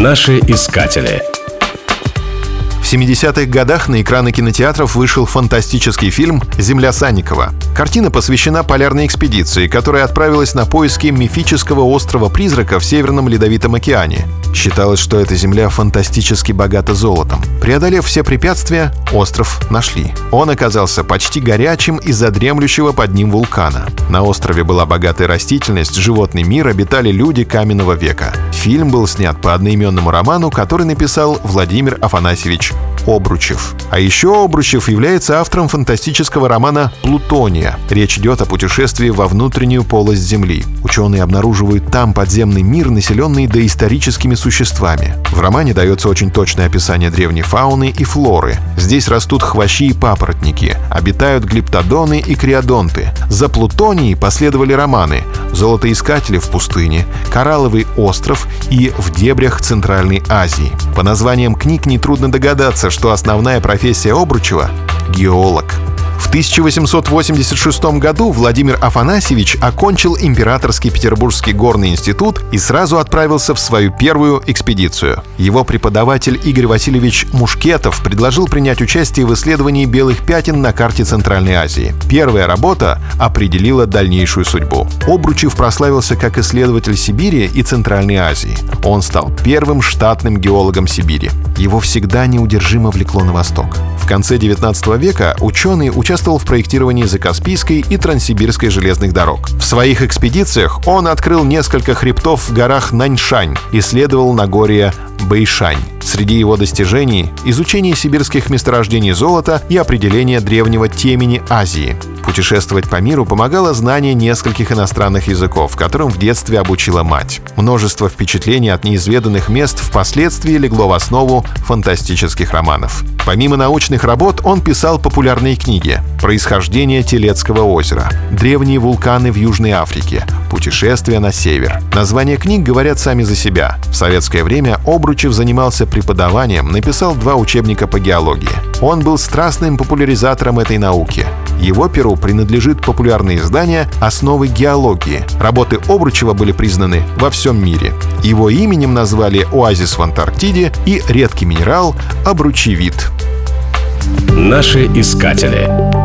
Наши искатели. В 70-х годах на экраны кинотеатров вышел фантастический фильм «Земля Санникова». Картина посвящена полярной экспедиции, которая отправилась на поиски мифического острова-призрака в Северном Ледовитом океане. Считалось, что эта земля фантастически богата золотом. Преодолев все препятствия, остров нашли. Он оказался почти горячим из-за дремлющего под ним вулкана. На острове была богатая растительность, животный мир, обитали люди каменного века. Фильм был снят по одноименному роману, который написал Владимир Афанасьевич Обручев. А еще Обручев является автором фантастического романа «Плутония». Речь идет о путешествии во внутреннюю полость Земли. Ученые обнаруживают там подземный мир, населенный доисторическими существами. В романе дается очень точное описание древней фауны и флоры. Здесь растут хвощи и папоротники, обитают глиптодоны и криодонты. За Плутонией последовали романы «Золотоискатели в пустыне», «Коралловый остров» и «В дебрях Центральной Азии». По названиям книг нетрудно догадаться, что основная профессия Обручева — геолог. В 1886 году Владимир Афанасьевич окончил Императорский Петербургский горный институт и сразу отправился в свою первую экспедицию. Его преподаватель Игорь Васильевич Мушкетов предложил принять участие в исследовании белых пятен на карте Центральной Азии. Первая работа определила дальнейшую судьбу. Обручев прославился как исследователь Сибири и Центральной Азии. Он стал первым штатным геологом Сибири. Его всегда неудержимо влекло на восток. В конце 19 века ученый участвовал в проектировании Закаспийской и Транссибирской железных дорог. В своих экспедициях он открыл несколько хребтов в горах Наньшань, исследовал Нагорье Бэйшань. Среди его достижений — изучение сибирских месторождений золота и определение древнего темени Азии. Путешествовать по миру помогало знание нескольких иностранных языков, которым в детстве обучила мать. Множество впечатлений от неизведанных мест впоследствии легло в основу фантастических романов. Помимо научных работ он писал популярные книги «Происхождение Телецкого озера», «Древние вулканы в Южной Африке», «Путешествие на север». Названия книг говорят сами за себя. В советское время Обручев занимался преподаванием, написал два учебника по геологии. Он был страстным популяризатором этой науки. Его перу принадлежит популярное издание «Основы геологии». Работы Обручева были признаны во всем мире. Его именем назвали оазис в Антарктиде и редкий минерал – обручевит. Наши искатели.